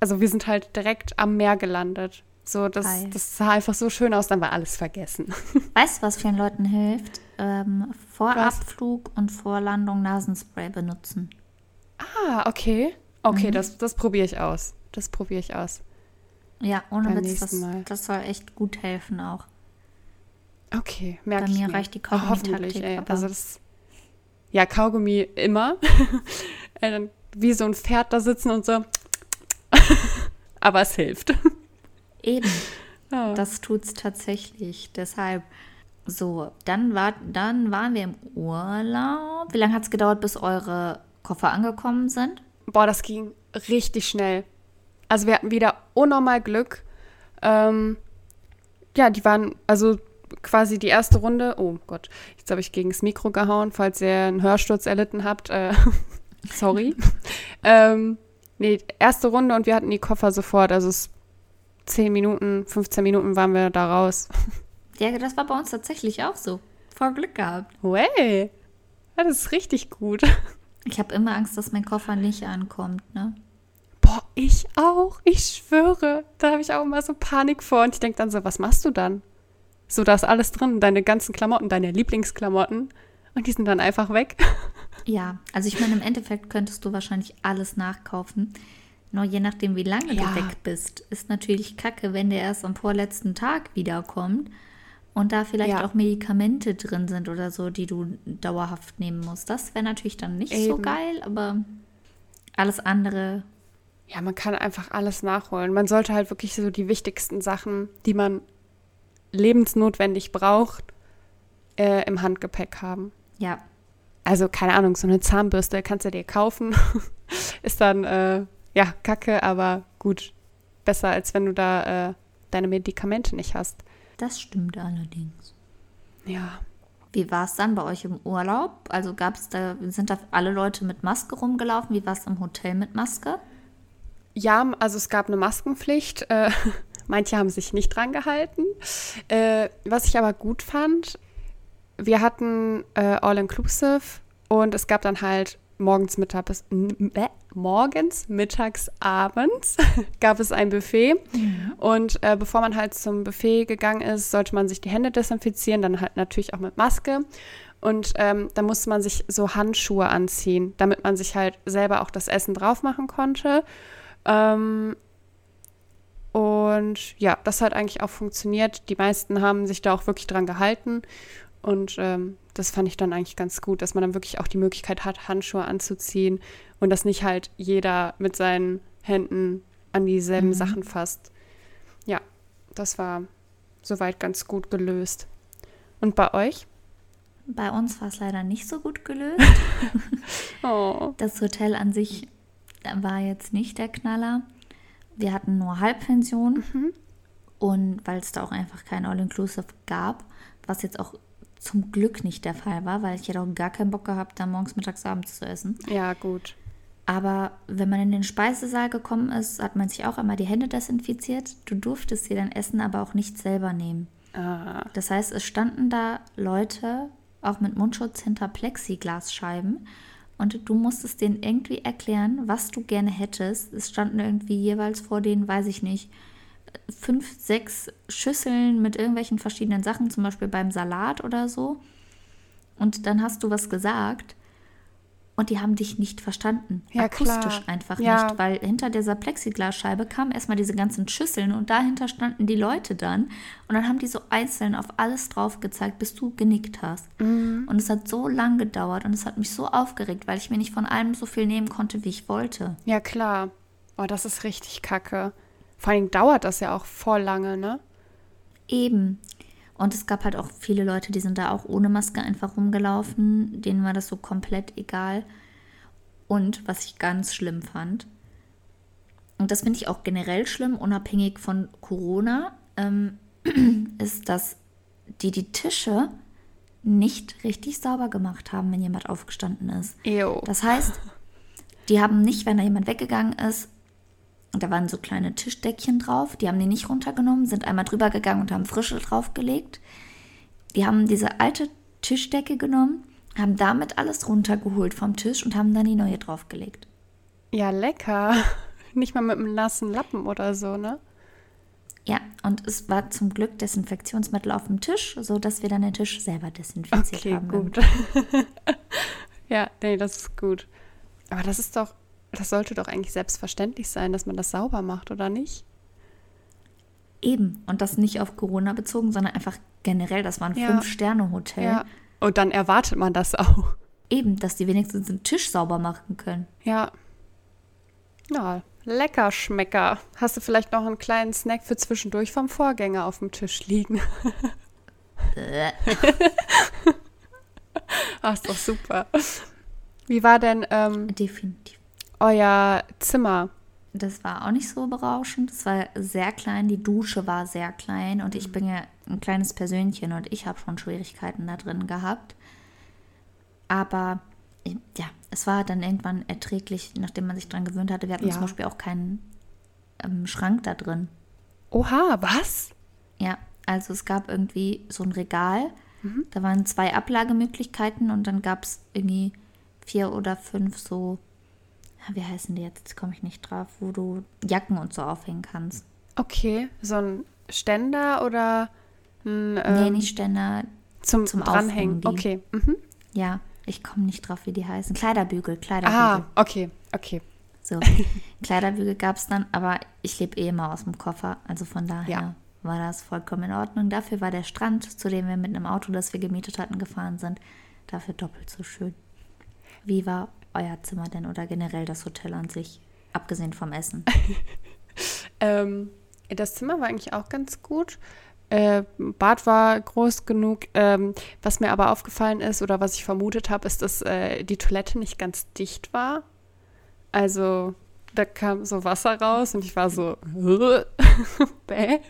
also wir sind halt direkt am Meer gelandet. So, das, das sah einfach so schön aus, dann war alles vergessen. Weißt du, was vielen Leuten hilft? Ähm, vor was? Abflug und vor Landung Nasenspray benutzen. Ah, okay. Okay, mhm. das, das probiere ich aus. Das probiere ich aus. Ja, ohne Witz, das, das soll echt gut helfen auch. Okay, merke ich Bei mir, mir. reicht die Kaugummi-Taktik. Hoffentlich, ey. Also das, ja, Kaugummi immer. dann wie so ein Pferd da sitzen und so. aber es hilft. Eben. Ja. Das tut's tatsächlich. Deshalb. So, dann, war, dann waren wir im Urlaub. Wie lange hat es gedauert, bis eure Koffer angekommen sind? Boah, das ging richtig schnell. Also wir hatten wieder unnormal Glück. Ähm, ja, die waren, also quasi die erste Runde. Oh Gott, jetzt habe ich gegen das Mikro gehauen, falls ihr einen Hörsturz erlitten habt. Äh, sorry. ähm, nee, erste Runde und wir hatten die Koffer sofort. Also es 10 Minuten, 15 Minuten waren wir da raus. Ja, das war bei uns tatsächlich auch so. Voll Glück gehabt. Way. Das ist richtig gut. Ich habe immer Angst, dass mein Koffer nicht ankommt, ne? Boah, ich auch. Ich schwöre. Da habe ich auch immer so Panik vor. Und ich denke dann so, was machst du dann? So, da ist alles drin, deine ganzen Klamotten, deine Lieblingsklamotten. Und die sind dann einfach weg. Ja, also ich meine, im Endeffekt könntest du wahrscheinlich alles nachkaufen. Nur je nachdem, wie lange ja. du weg bist, ist natürlich kacke, wenn der erst am vorletzten Tag wiederkommt und da vielleicht ja. auch Medikamente drin sind oder so, die du dauerhaft nehmen musst. Das wäre natürlich dann nicht Eben. so geil, aber alles andere. Ja, man kann einfach alles nachholen. Man sollte halt wirklich so die wichtigsten Sachen, die man lebensnotwendig braucht, äh, im Handgepäck haben. Ja. Also, keine Ahnung, so eine Zahnbürste kannst du dir kaufen. ist dann, äh, ja, kacke, aber gut. Besser, als wenn du da äh, deine Medikamente nicht hast. Das stimmt allerdings. Ja. Wie war es dann bei euch im Urlaub? Also gab es da, sind da alle Leute mit Maske rumgelaufen? Wie war es im Hotel mit Maske? Ja, also es gab eine Maskenpflicht. Äh, Manche haben sich nicht dran gehalten. Äh, was ich aber gut fand, wir hatten äh, All-Inclusive und es gab dann halt morgens, mittags, äh, morgens, mittags, abends gab es ein Buffet. Mhm. Und äh, bevor man halt zum Buffet gegangen ist, sollte man sich die Hände desinfizieren, dann halt natürlich auch mit Maske. Und ähm, da musste man sich so Handschuhe anziehen, damit man sich halt selber auch das Essen drauf machen konnte. Ähm, und ja, das hat eigentlich auch funktioniert. Die meisten haben sich da auch wirklich dran gehalten. Und ähm, das fand ich dann eigentlich ganz gut, dass man dann wirklich auch die Möglichkeit hat, Handschuhe anzuziehen und dass nicht halt jeder mit seinen Händen an dieselben mhm. Sachen fasst. Ja, das war soweit ganz gut gelöst. Und bei euch? Bei uns war es leider nicht so gut gelöst. oh. Das Hotel an sich war jetzt nicht der Knaller. Wir hatten nur Halbpension mhm. und weil es da auch einfach kein All-Inclusive gab, was jetzt auch zum Glück nicht der Fall war, weil ich hätte auch gar keinen Bock gehabt, da morgens, mittags, abends zu essen. Ja, gut. Aber wenn man in den Speisesaal gekommen ist, hat man sich auch einmal die Hände desinfiziert. Du durftest dir dein Essen aber auch nicht selber nehmen. Ah. Das heißt, es standen da Leute, auch mit Mundschutz hinter Plexiglasscheiben und du musstest denen irgendwie erklären, was du gerne hättest. Es standen irgendwie jeweils vor denen, weiß ich nicht, fünf, sechs Schüsseln mit irgendwelchen verschiedenen Sachen, zum Beispiel beim Salat oder so. Und dann hast du was gesagt und die haben dich nicht verstanden. Ja, Akustisch klar. einfach ja. nicht, weil hinter dieser Plexiglasscheibe kamen erstmal diese ganzen Schüsseln und dahinter standen die Leute dann und dann haben die so einzeln auf alles drauf gezeigt, bis du genickt hast. Mhm. Und es hat so lang gedauert und es hat mich so aufgeregt, weil ich mir nicht von allem so viel nehmen konnte, wie ich wollte. Ja, klar. Oh, das ist richtig kacke. Vor allem dauert das ja auch voll lange, ne? Eben. Und es gab halt auch viele Leute, die sind da auch ohne Maske einfach rumgelaufen. Denen war das so komplett egal. Und was ich ganz schlimm fand, und das finde ich auch generell schlimm, unabhängig von Corona, ähm, ist, dass die die Tische nicht richtig sauber gemacht haben, wenn jemand aufgestanden ist. Ew. Das heißt, die haben nicht, wenn da jemand weggegangen ist, und da waren so kleine Tischdeckchen drauf. Die haben die nicht runtergenommen, sind einmal drüber gegangen und haben frische draufgelegt. Die haben diese alte Tischdecke genommen, haben damit alles runtergeholt vom Tisch und haben dann die neue draufgelegt. Ja, lecker. Nicht mal mit einem nassen Lappen oder so, ne? Ja, und es war zum Glück Desinfektionsmittel auf dem Tisch, sodass wir dann den Tisch selber desinfiziert okay, haben. Gut. ja, nee, das ist gut. Aber das ist doch, das sollte doch eigentlich selbstverständlich sein, dass man das sauber macht, oder nicht? Eben. Und das nicht auf Corona bezogen, sondern einfach generell. Das war ein ja. Fünf-Sterne-Hotel. Ja. Und dann erwartet man das auch. Eben, dass die wenigstens den Tisch sauber machen können. Ja. Ja, Lecker Schmecker. Hast du vielleicht noch einen kleinen Snack für zwischendurch vom Vorgänger auf dem Tisch liegen? Ach, ist doch super. Wie war denn ähm, Definitiv. Euer Zimmer? Das war auch nicht so berauschend. Es war sehr klein. Die Dusche war sehr klein. Und ich bin ja ein kleines Persönchen und ich habe schon Schwierigkeiten da drin gehabt. Aber ja, es war dann irgendwann erträglich, nachdem man sich dran gewöhnt hatte. Wir hatten Ja. zum Beispiel auch keinen ähm, Schrank da drin. Oha, was? Ja, also es gab irgendwie so ein Regal. Mhm. Da waren zwei Ablagemöglichkeiten und dann gab es irgendwie vier oder fünf so, wie heißen die jetzt? Jetzt komme ich nicht drauf, wo du Jacken und so aufhängen kannst. Okay, so ein Ständer oder ein, nee, ähm, nicht Ständer. zum, zum Dranhängen? Okay. Mhm. Ja, ich komme nicht drauf, wie die heißen. Kleiderbügel, Kleiderbügel. Ah, okay, okay. So, Kleiderbügel gab es dann, aber ich lebe eh immer aus dem Koffer. Also von daher Ja. war das vollkommen in Ordnung. Dafür war der Strand, zu dem wir mit einem Auto, das wir gemietet hatten, gefahren sind, dafür doppelt so schön. Wie war euer Zimmer denn oder generell das Hotel an sich, abgesehen vom Essen? Ähm, das Zimmer war eigentlich auch ganz gut. Äh, Bad war groß genug. Ähm, was mir aber aufgefallen ist oder was ich vermutet habe, ist, dass äh, die Toilette nicht ganz dicht war. Also da kam so Wasser raus und ich war so, bäh.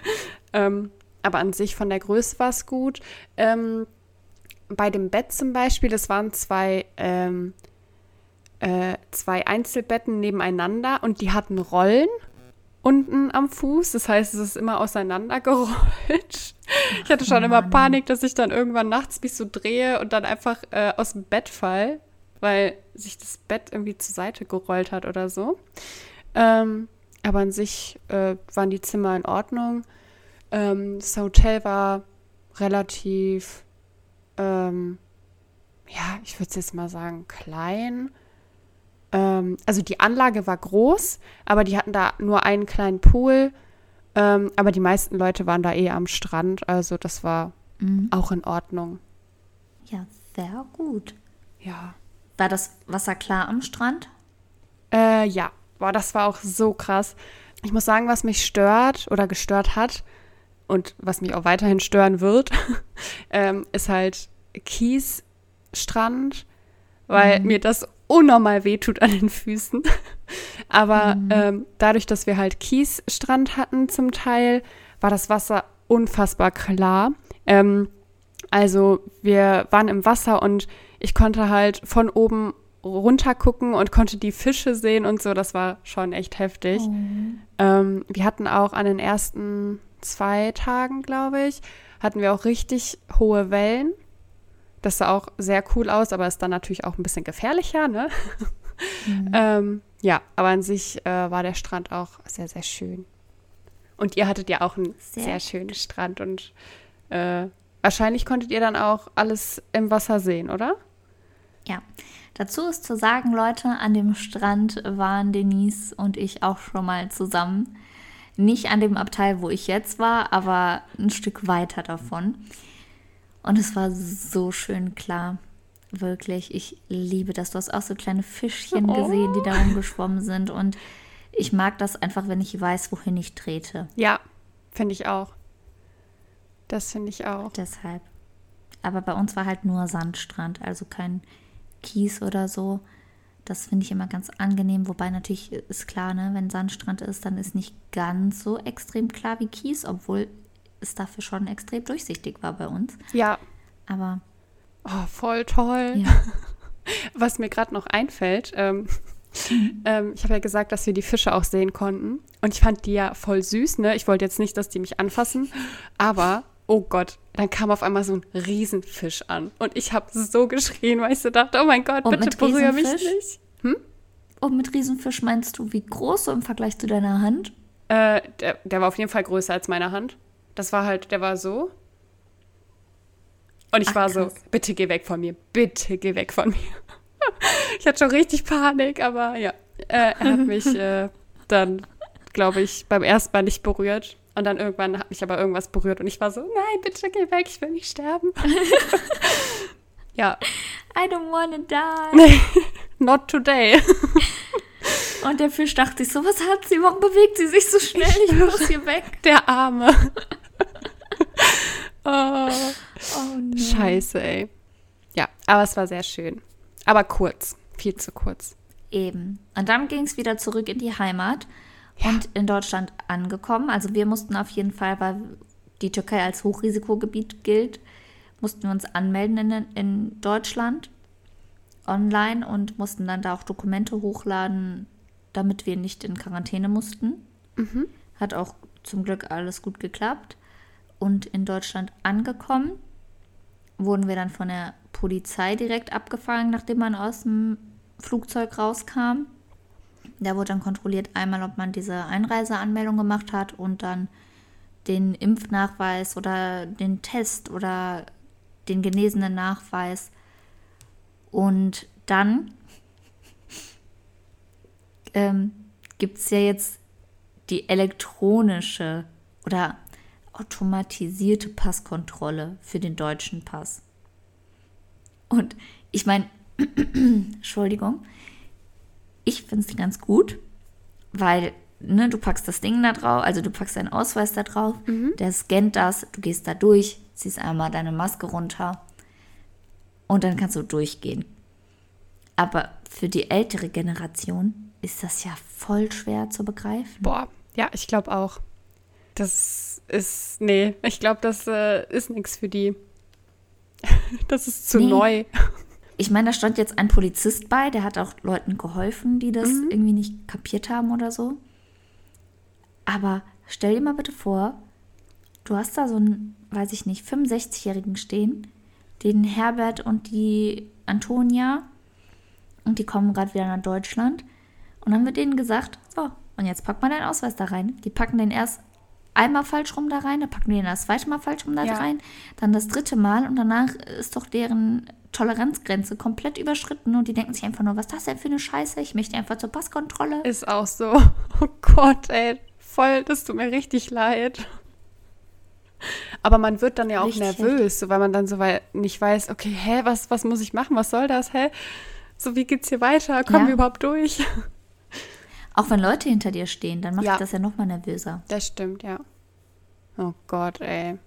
Ähm, aber an sich von der Größe war es gut. Ähm, bei dem Bett zum Beispiel, das waren zwei, ähm, äh, zwei Einzelbetten nebeneinander und die hatten Rollen unten am Fuß. Das heißt, es ist immer auseinandergerollt. Ich hatte schon immer Mann. Panik, dass ich dann irgendwann nachts mich so drehe und dann einfach äh, aus dem Bett fall, weil sich das Bett irgendwie zur Seite gerollt hat oder so. Ähm, aber an sich äh, waren die Zimmer in Ordnung. Ähm, das Hotel war relativ, ähm, ja, ich würde es jetzt mal sagen, klein. Ähm, also die Anlage war groß, aber die hatten da nur einen kleinen Pool. Ähm, aber die meisten Leute waren da eh am Strand, also das war Mhm. auch in Ordnung. Ja, sehr gut. Ja. War das Wasser klar am Strand? Äh, ja, boah, das war auch so krass. Ich muss sagen, was mich stört oder gestört hat und was mich auch weiterhin stören wird, ähm, ist halt Kiesstrand, weil mir das unnormal wehtut an den Füßen. Aber ähm, dadurch, dass wir halt Kiesstrand hatten zum Teil, war das Wasser unfassbar klar. Ähm, also wir waren im Wasser und ich konnte halt von oben runter gucken und konnte die Fische sehen und so. Das war schon echt heftig. Ähm, wir hatten auch an den ersten zwei Tagen, glaube ich, hatten wir auch richtig hohe Wellen. Das sah auch sehr cool aus, aber ist dann natürlich auch ein bisschen gefährlicher, ne? ähm, ja, aber an sich äh, war der Strand auch sehr, sehr schön. Und ihr hattet ja auch einen sehr, Sehr schönen Strand und äh, wahrscheinlich konntet ihr dann auch alles im Wasser sehen, oder? Ja. Dazu ist zu sagen, Leute, an dem Strand waren Denise und ich auch schon mal zusammen. Nicht an dem Abteil, wo ich jetzt war, aber ein Stück weiter davon. Und es war so schön klar. Wirklich, ich liebe das. Du hast auch so kleine Fischchen Oh. gesehen, die da rumgeschwommen sind. Und ich mag das einfach, wenn ich weiß, wohin ich trete. Ja, finde ich auch. Das finde ich auch. Deshalb. Aber bei uns war halt nur Sandstrand, also kein Kies oder so. Das finde ich immer ganz angenehm. Wobei natürlich ist klar, ne, wenn Sandstrand ist, dann ist nicht ganz so extrem klar wie Kies, obwohl es dafür schon extrem durchsichtig war bei uns. Ja, Aber oh, voll toll. ja, Was mir gerade noch einfällt, ähm, ähm, ich habe ja gesagt, dass wir die Fische auch sehen konnten. Und ich fand die ja voll süß, ne? Ich wollte jetzt nicht, dass die mich anfassen, aber oh Gott, dann kam auf einmal so ein Riesenfisch an. Und ich habe so geschrien, weil ich so dachte, oh mein Gott, Und bitte berühre mich nicht. und Oh, mit Riesenfisch meinst du, wie groß so im Vergleich zu deiner Hand? Äh, der, der war auf jeden Fall größer als meine Hand. Das war halt, der war so. Und ich Ach, war so, bitte geh weg von mir, bitte geh weg von mir. ich hatte schon richtig Panik, aber ja, äh, er hat mich äh, dann, glaube ich, beim ersten Mal nicht berührt. Und dann irgendwann hat mich aber irgendwas berührt und ich war so, nein, bitte geh weg, ich will nicht sterben. ja, I don't wanna die. not today. Und der Fisch dachte sich so, was hat sie? Warum bewegt sie sich so schnell? Ich muss hier weg. Der Arme. oh. oh no. Scheiße, ey. Ja, aber es war sehr schön. Aber kurz. Viel zu kurz. Eben. Und dann ging es wieder zurück in die Heimat ja. und in Deutschland angekommen. Also wir mussten auf jeden Fall, weil die Türkei als Hochrisikogebiet gilt, mussten wir uns anmelden in, in Deutschland online und mussten dann da auch Dokumente hochladen, damit wir nicht in Quarantäne mussten. Mhm. Hat auch zum Glück alles gut geklappt. Und in Deutschland angekommen, wurden wir dann von der Polizei direkt abgefangen, nachdem man aus dem Flugzeug rauskam. Da wurde dann kontrolliert einmal, ob man diese Einreiseanmeldung gemacht hat und dann den Impfnachweis oder den Test oder den genesenen Nachweis. Und dann ähm, gibt es ja jetzt die elektronische oder automatisierte Passkontrolle für den deutschen Pass. Und ich meine, Entschuldigung, ich finde es ganz gut, weil ne, du packst das Ding da drauf, also du packst deinen Ausweis da drauf, mhm. der scannt das, du gehst da durch, ziehst einmal deine Maske runter und dann kannst du durchgehen. Aber für die ältere Generation ist das ja voll schwer zu begreifen. Boah, ja, ich glaube auch. Das ist, nee, ich glaube, das äh, ist nichts für die. das ist zu nee. neu. Ich meine, da stand jetzt ein Polizist bei, der hat auch Leuten geholfen, die das mhm. irgendwie nicht kapiert haben oder so. Aber stell dir mal bitte vor, du hast da so einen, weiß ich nicht, 65-Jährigen stehen, den Herbert und die Antonia, und die kommen gerade wieder nach Deutschland. Und dann wird denen gesagt, so, und jetzt pack mal deinen Ausweis da rein. Die packen den erst einmal falsch rum da rein, dann packen die den das zweite Mal falsch rum da ja. rein, dann das dritte Mal und danach ist doch deren Toleranzgrenze komplett überschritten und die denken sich einfach nur, was ist das denn für eine Scheiße? Ich möchte einfach zur Passkontrolle. Ist auch so. Oh Gott, ey, voll, das tut mir richtig leid. Aber man wird dann ja auch richtig nervös, so, weil man dann so weil nicht weiß, okay, hä, was, was muss ich machen? Was soll das? Hä? So, wie geht's hier weiter? Kommen ja. wir überhaupt durch? Auch wenn Leute hinter dir stehen, dann macht ja. das ja noch mal nervöser. Das stimmt, ja. Oh Gott, ey.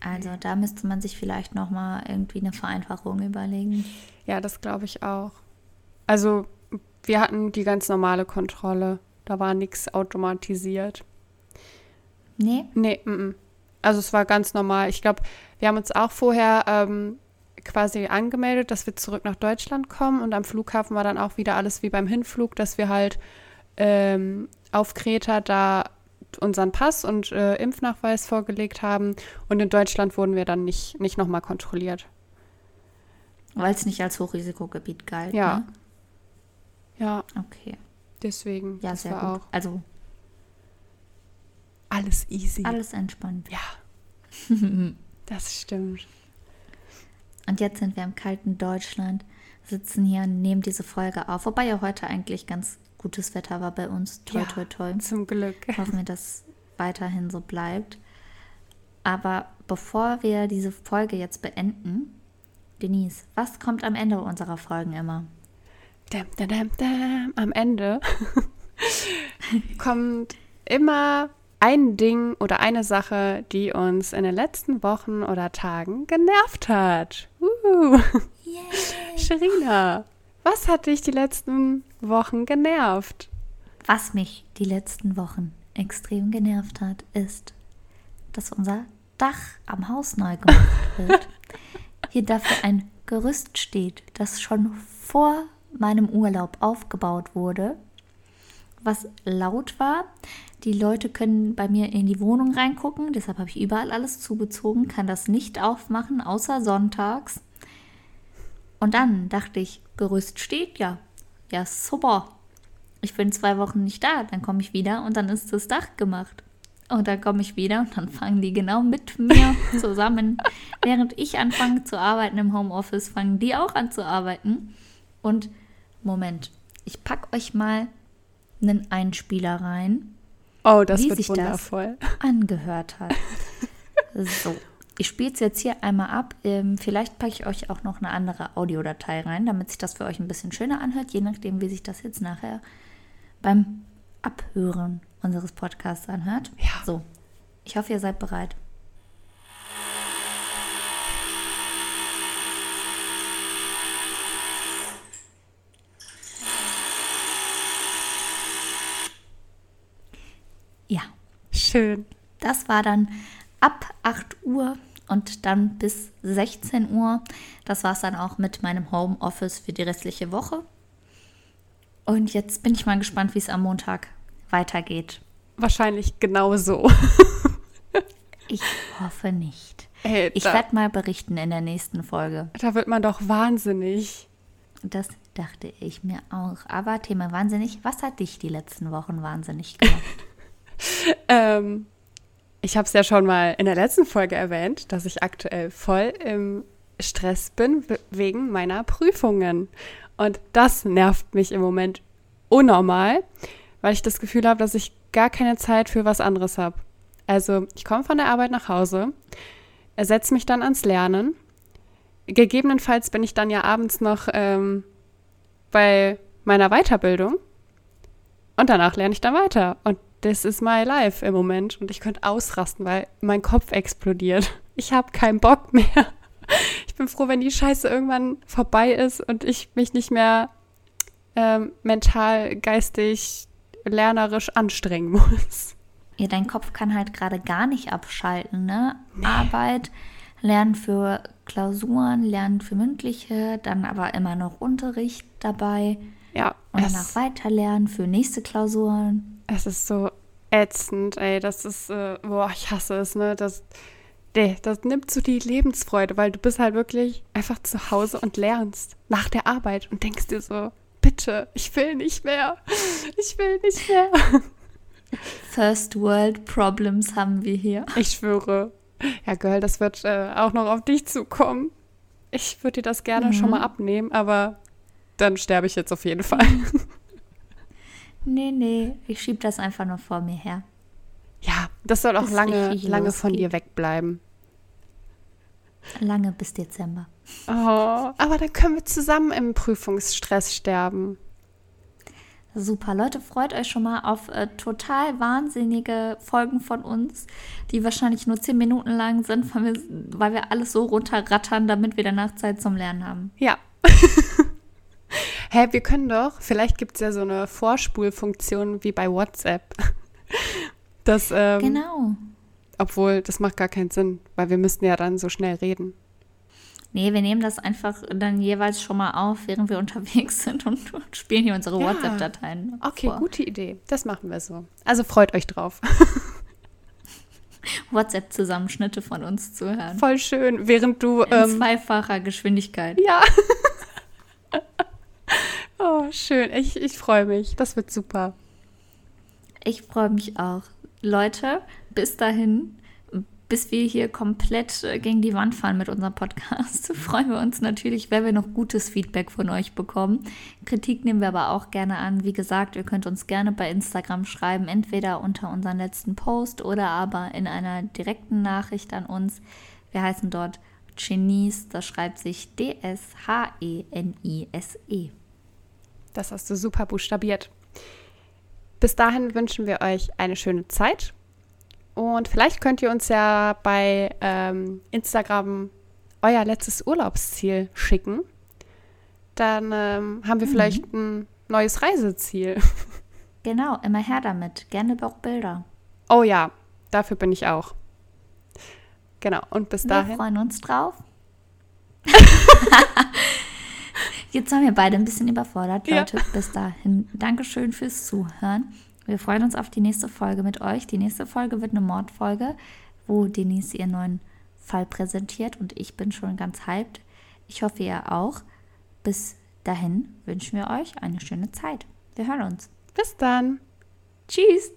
Also da müsste man sich vielleicht noch mal irgendwie eine Vereinfachung überlegen. Ja, das glaube ich auch. Also wir hatten die ganz normale Kontrolle. Da war nichts automatisiert. Nee? Nee, m -m. also es war ganz normal. Ich glaube, wir haben uns auch vorher ähm, quasi angemeldet, dass wir zurück nach Deutschland kommen und am Flughafen war dann auch wieder alles wie beim Hinflug, dass wir halt ähm, auf Kreta da unseren Pass und äh, Impfnachweis vorgelegt haben und in Deutschland wurden wir dann nicht, nicht nochmal kontrolliert. Weil es nicht als Hochrisikogebiet galt. Ja. Ne? Ja. Okay. Deswegen. Ja, sehr gut. Auch also alles easy. Alles entspannt. Ja. das stimmt. Und jetzt sind wir im kalten Deutschland, sitzen hier und nehmen diese Folge auf. Wobei ja heute eigentlich ganz gutes Wetter war bei uns. Toi, ja, toi, toi. Zum Glück. Hoffen wir, dass weiterhin so bleibt. Aber bevor wir diese Folge jetzt beenden, Denise, was kommt am Ende unserer Folgen immer? Dam, dam, dam, Am Ende kommt immer ein Ding oder eine Sache, die uns in den letzten Wochen oder Tagen genervt hat. Uh. Sherina, was hat dich die letzten Wochen genervt? Was mich die letzten Wochen extrem genervt hat, ist, dass unser Dach am Haus neu gemacht wird. Hier dafür ein Gerüst steht, das schon vor meinem Urlaub aufgebaut wurde, was laut war. Die Leute können bei mir in die Wohnung reingucken, deshalb habe ich überall alles zugezogen, kann das nicht aufmachen, außer sonntags. Und dann dachte ich, Gerüst steht ja. Ja, super. Ich bin zwei Wochen nicht da, dann komme ich wieder und dann ist das Dach gemacht. Und dann komme ich wieder und dann fangen die genau mit mir zusammen. Während ich anfange zu arbeiten im Homeoffice, fangen die auch an zu arbeiten. Und Moment, ich packe euch mal einen Einspieler rein Oh, das wie wird sich wundervoll. Das angehört hat. so, ich spiele es jetzt hier einmal ab. Ähm, vielleicht packe ich euch auch noch eine andere Audiodatei rein, damit sich das für euch ein bisschen schöner anhört, je nachdem, wie sich das jetzt nachher beim Abhören unseres Podcasts anhört. Ja. So, ich hoffe, ihr seid bereit. Ja, Schön. das war dann ab 8 Uhr und dann bis 16 Uhr. Das war es dann auch mit meinem Homeoffice für die restliche Woche. Und jetzt bin ich mal gespannt, wie es am Montag weitergeht. Wahrscheinlich genauso. Ich hoffe nicht. Ey, Ich werde mal berichten in der nächsten Folge. da wird man doch wahnsinnig. Das dachte ich mir auch. Aber Thema wahnsinnig, was hat dich die letzten Wochen wahnsinnig gemacht? Ähm, ich habe es ja schon mal in der letzten Folge erwähnt, dass ich aktuell voll im Stress bin we- wegen meiner Prüfungen. Und das nervt mich im Moment unnormal, weil ich das Gefühl habe, dass ich gar keine Zeit für was anderes habe. Also ich komme von der Arbeit nach Hause, ersetze mich dann ans Lernen. Gegebenenfalls bin ich dann ja abends noch ähm, bei meiner Weiterbildung und danach lerne ich dann weiter. Und das ist my life im Moment. Und ich könnte ausrasten, weil mein Kopf explodiert. Ich habe keinen Bock mehr. Ich bin froh, wenn die Scheiße irgendwann vorbei ist und ich mich nicht mehr ähm, mental, geistig, lernerisch anstrengen muss. Ja, dein Kopf kann halt gerade gar nicht abschalten, ne? Arbeit, Lernen für Klausuren, Lernen für mündliche, dann aber immer noch Unterricht dabei Ja, und danach weiterlernen für nächste Klausuren. Es ist so ätzend, ey. Das ist, äh, boah, ich hasse es, ne? Das, nee, das nimmt so die Lebensfreude, weil du bist halt wirklich einfach zu Hause und lernst nach der Arbeit und denkst dir so, bitte, ich will nicht mehr. Ich will nicht mehr. First World Problems haben wir hier. Ich schwöre. Ja, Girl, das wird äh, auch noch auf dich zukommen. Ich würde dir das gerne schon mal abnehmen, aber dann sterbe ich jetzt auf jeden Fall. Nee, nee, ich schieb das einfach nur vor mir her. Ja, das soll auch Bis lange, lange von losgeht. dir wegbleiben. Lange bis Dezember. Oh, aber dann können wir zusammen im Prüfungsstress sterben. Super, Leute, freut euch schon mal auf äh, total wahnsinnige Folgen von uns, die wahrscheinlich nur 10 Minuten lang sind, weil wir, weil wir alles so runterrattern, damit wir danach Zeit zum Lernen haben. Ja. Hä, wir können doch, vielleicht gibt es ja so eine Vorspulfunktion wie bei WhatsApp. Das, ähm, Genau. obwohl, das macht gar keinen Sinn, weil wir müssten ja dann so schnell reden. Nee, wir nehmen das einfach dann jeweils schon mal auf, während wir unterwegs sind und, und spielen hier unsere Ja. WhatsApp-Dateien. Okay, vor. gute Idee. Das machen wir so. Also freut euch drauf. WhatsApp-Zusammenschnitte von uns zu hören. Voll schön, während du. In Ähm, zweifacher Geschwindigkeit. ja. Schön. Ich, ich freue mich. Das wird super. Ich freue mich auch. Leute, bis dahin, bis wir hier komplett äh, gegen die Wand fahren mit unserem Podcast, freuen wir uns natürlich, wenn wir noch gutes Feedback von euch bekommen. Kritik nehmen wir aber auch gerne an. Wie gesagt, ihr könnt uns gerne bei Instagram schreiben, entweder unter unseren letzten Post oder aber in einer direkten Nachricht an uns. Wir heißen dort Genies, das schreibt sich E D-S-H-E-N-I-S-E. Das hast du super buchstabiert. Bis dahin wünschen wir euch eine schöne Zeit. Und vielleicht könnt ihr uns ja bei ähm, Instagram euer letztes Urlaubsziel schicken. Dann ähm, haben wir vielleicht ein neues Reiseziel. Genau, immer her damit. Gerne auch Bilder. Oh ja, dafür bin ich auch. Genau, und bis Wir dahin. freuen uns drauf. Jetzt sind wir beide ein bisschen überfordert, Ja. Leute. Bis dahin. Dankeschön fürs Zuhören. Wir freuen uns auf die nächste Folge mit euch. Die nächste Folge wird eine Mordfolge, wo Denise ihren neuen Fall präsentiert und ich bin schon ganz hyped. Ich hoffe, ihr auch. Bis dahin wünschen wir euch eine schöne Zeit. Wir hören uns. Bis dann. Tschüss!